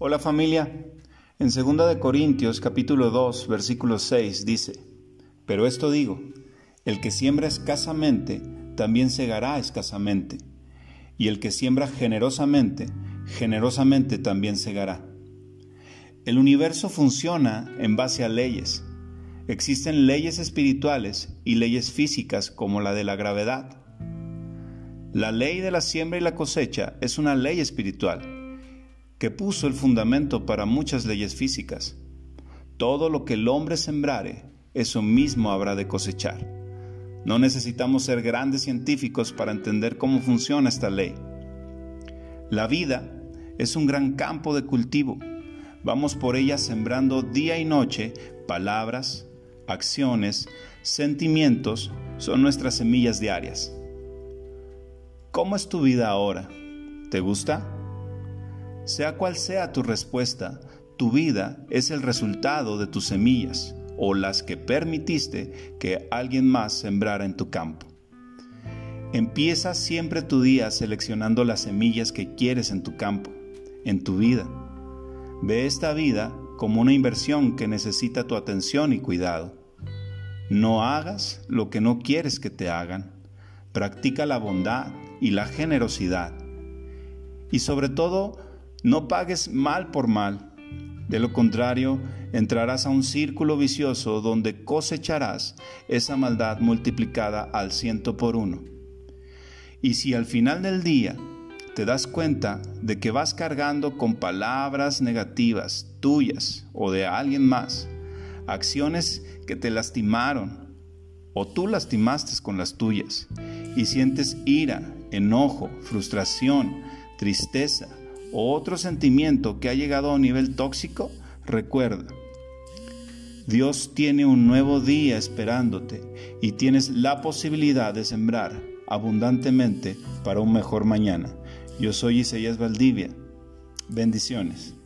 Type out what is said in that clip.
Hola familia. En 2 de Corintios capítulo 2, versículo 6 dice: Pero esto digo, el que siembra escasamente, también segará escasamente, y el que siembra generosamente, generosamente también segará. El universo funciona en base a leyes. Existen leyes espirituales y leyes físicas como la de la gravedad. La ley de la siembra y la cosecha es una ley espiritual que puso el fundamento para muchas leyes físicas. Todo lo que el hombre sembrare, eso mismo habrá de cosechar. No necesitamos ser grandes científicos para entender cómo funciona esta ley. La vida es un gran campo de cultivo. Vamos por ella sembrando día y noche palabras, acciones, sentimientos, son nuestras semillas diarias. ¿Cómo es tu vida ahora? ¿Te gusta? Sea cual sea tu respuesta, tu vida es el resultado de tus semillas o las que permitiste que alguien más sembrara en tu campo. Empieza siempre tu día seleccionando las semillas que quieres en tu campo, en tu vida. Ve esta vida como una inversión que necesita tu atención y cuidado. No hagas lo que no quieres que te hagan. Practica la bondad y la generosidad. Y sobre todo, no pagues mal por mal. De lo contrario, entrarás a un círculo vicioso donde cosecharás esa maldad multiplicada al ciento por uno. Y si al final del día te das cuenta de que vas cargando con palabras negativas tuyas o de alguien más, acciones que te lastimaron o tú lastimaste con las tuyas y sientes ira, enojo, frustración, tristeza, o otro sentimiento que ha llegado a un nivel tóxico, recuerda, Dios tiene un nuevo día esperándote y tienes la posibilidad de sembrar abundantemente para un mejor mañana. Yo soy Isaías Valdivia. Bendiciones.